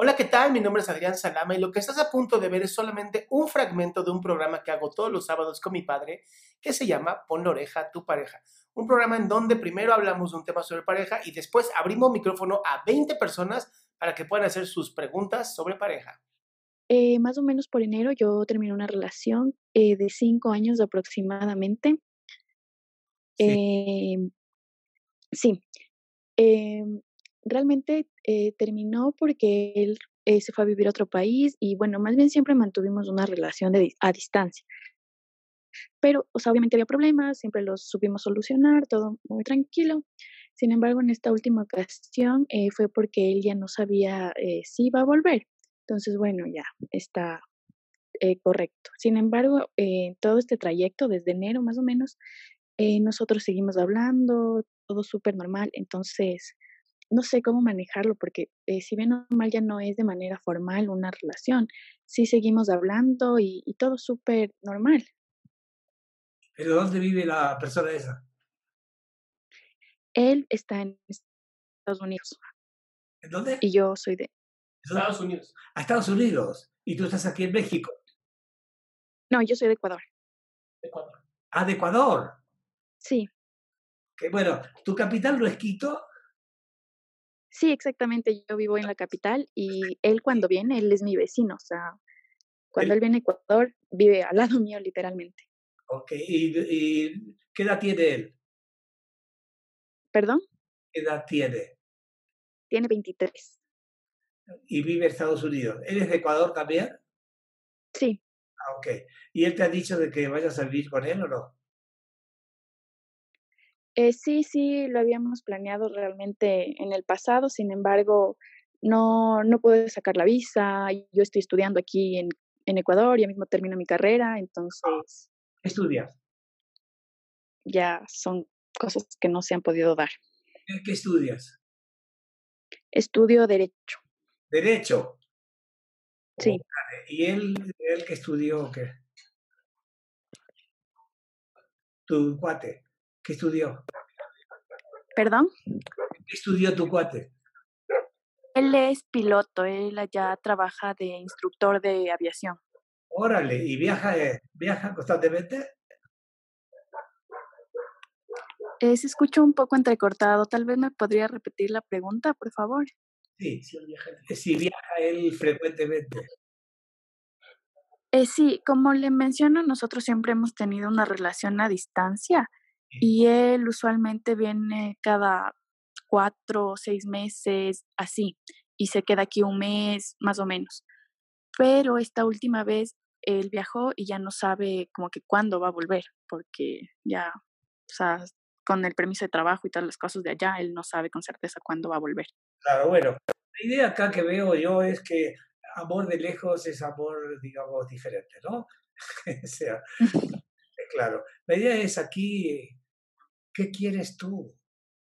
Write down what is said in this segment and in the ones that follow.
Hola, ¿qué tal? Mi nombre es Adrián Salama y lo que estás a punto de ver es solamente un fragmento de un programa que hago todos los sábados con mi padre que se llama Pon la oreja a tu pareja. Un programa en donde primero hablamos de un tema sobre pareja y después abrimos micrófono a 20 personas para que puedan hacer sus preguntas sobre pareja. Eh, más o menos por enero yo terminé una relación eh, de cinco años aproximadamente. Sí. Em, sí. Realmente eh, terminó porque él eh, se fue a vivir a otro país y bueno, más bien siempre mantuvimos una relación a distancia. Pero, obviamente había problemas, siempre los supimos solucionar, todo muy tranquilo. Sin embargo, en esta última ocasión eh, fue porque él ya no sabía si iba a volver. Entonces, bueno, ya está correcto. Sin embargo, eh, todo este trayecto, desde enero más o menos, nosotros seguimos hablando, todo súper normal. Entonces, no sé cómo manejarlo porque eh, si bien normal ya no es de manera formal una relación, sí seguimos hablando y, y todo súper normal. ¿Pero dónde vive la persona esa? Él está en Estados Unidos ¿En dónde? y yo soy de... Estados Unidos. A Estados Unidos. Y tú estás aquí en México. No, yo soy de Ecuador. Ecuador. Ah, de Ecuador. Sí, Que bueno, tu capital no es Quito. Sí, exactamente. Yo vivo en la capital y él cuando viene, él es mi vecino. O sea, cuando Él- él viene a Ecuador, vive al lado mío literalmente. Ok. ¿Y, y qué edad tiene él? ¿Perdón? ¿Qué edad tiene? Tiene 23. Y vive en Estados Unidos. ¿Él es de Ecuador también? Sí, Ah, ok. ¿Y él te ha dicho de que vayas a vivir con él o no? Eh, sí, sí, lo habíamos planeado realmente en el pasado, sin embargo, no, no pude sacar la visa. Yo estoy estudiando aquí en, en Ecuador, ya mismo termino mi carrera, entonces ¿Qué estudias? ya son cosas que no se han podido dar. ¿Qué, estudias? Estudio Derecho, Derecho. sí. ¿Y él, él qué estudió qué? Tu cuate. ¿Qué estudió? ¿Perdón? ¿Qué estudió tu cuate? Él es piloto, él allá trabaja de instructor de aviación. Órale, ¿y viaja, eh, viaja constantemente? Eh, se escucha un poco entrecortado, tal vez me podría repetir la pregunta, por favor. Sí, sí viaja. Sí, viaja él frecuentemente. Eh, sí, como le menciono, nosotros siempre hemos tenido una relación a distancia. Y él usualmente viene cada cuatro o seis meses, así, y se queda aquí un mes, más o menos. Pero esta última vez él viajó y ya no sabe como que cuándo va a volver, porque ya, o sea, con el permiso de trabajo y todas las cosas de allá, él no sabe con certeza cuándo va a volver. Claro, bueno, la idea acá que veo yo es que amor de lejos es amor, digamos, diferente, ¿no? o sea, claro. La idea es aquí, ¿qué quieres tú?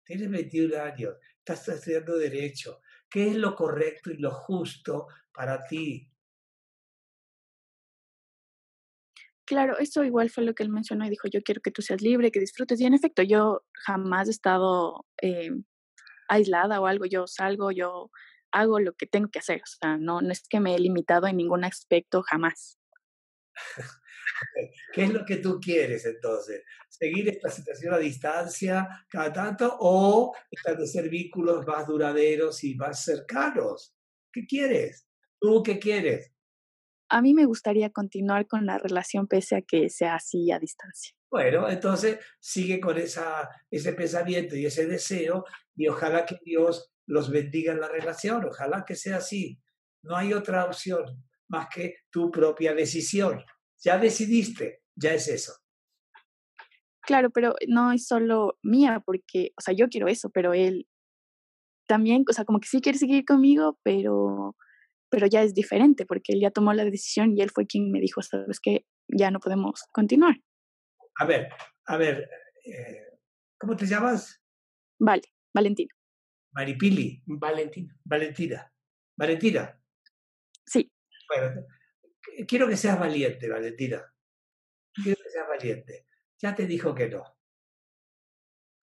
Tienes 21 años, estás estudiando Derecho. ¿Qué es lo correcto y lo justo para ti? Claro, eso igual fue lo que él mencionó y dijo, yo quiero que tú seas libre, que disfrutes. Y en efecto, yo jamás he estado eh, aislada o algo, yo salgo, yo hago lo que tengo que hacer, o sea, no, no es que me he limitado en ningún aspecto jamás. ¿Qué es lo que tú quieres entonces? ¿Seguir esta situación a distancia cada tanto o establecer vínculos más duraderos y más cercanos? ¿Qué quieres? ¿Tú qué quieres? A mí me gustaría continuar con la relación pese a que sea así a distancia. Bueno, entonces sigue con esa, ese pensamiento y ese deseo y ojalá que Dios los bendiga en la relación, ojalá que sea así. No hay otra opción más que tu propia decisión. Ya decidiste, ya es eso. Claro, pero no es solo mía, porque, o sea, yo quiero eso, pero él también, o sea, como que sí quiere seguir conmigo, pero, pero ya es diferente, porque él ya tomó la decisión y él fue quien me dijo, sabes que ya no podemos continuar. A ver, a ver, eh, ¿cómo te llamas? Vale, Valentina. Maripili. Valentina. Valentina. Valentina. Sí. Bueno, quiero que seas valiente, Valentina. Quiero que seas valiente. Ya te dijo que no.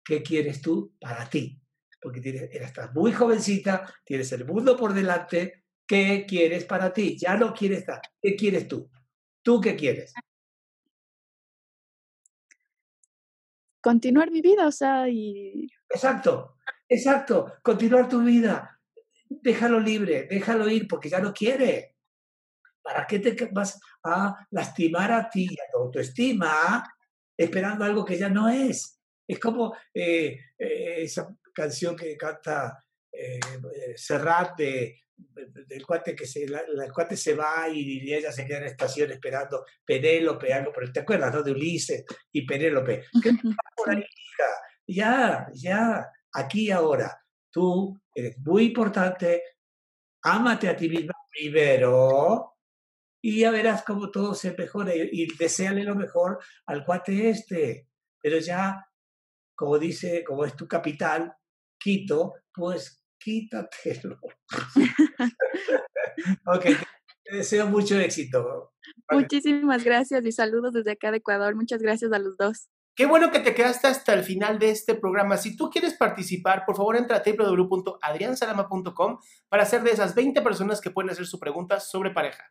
¿Qué quieres tú para ti? Porque tienes, estás muy jovencita, tienes el mundo por delante. ¿Qué quieres para ti? Ya no quieres estar. ¿Qué quieres tú? ¿Tú qué quieres? Continuar mi vida, o sea, y... Exacto, exacto. Continuar tu vida. Déjalo libre, déjalo ir porque ya no quiere. ¿Para qué te vas a lastimar a ti, a tu autoestima, esperando algo que ya no es? Es como eh, eh, esa canción que canta eh, Serrat de, del cuate que se, la, cuate se va y, ella se queda en la estación esperando Penélope, algo, pero te acuerdas, ¿no? De Ulises y Penélope. ¿Qué por ahí, Ya, ya, aquí y ahora. Tú eres muy importante, ámate a ti misma primero, y ya verás cómo todo se mejora y, y deseale lo mejor al cuate este. Pero ya, como dice, como es tu capital, Quito, pues quítatelo. ok, te deseo mucho éxito. Muchísimas gracias y saludos desde acá de Ecuador. Muchas gracias a los dos. Qué bueno que te quedaste hasta el final de este programa. Si tú quieres participar, por favor entra a www.adriansalama.com para ser de esas 20 personas que pueden hacer su pregunta sobre pareja.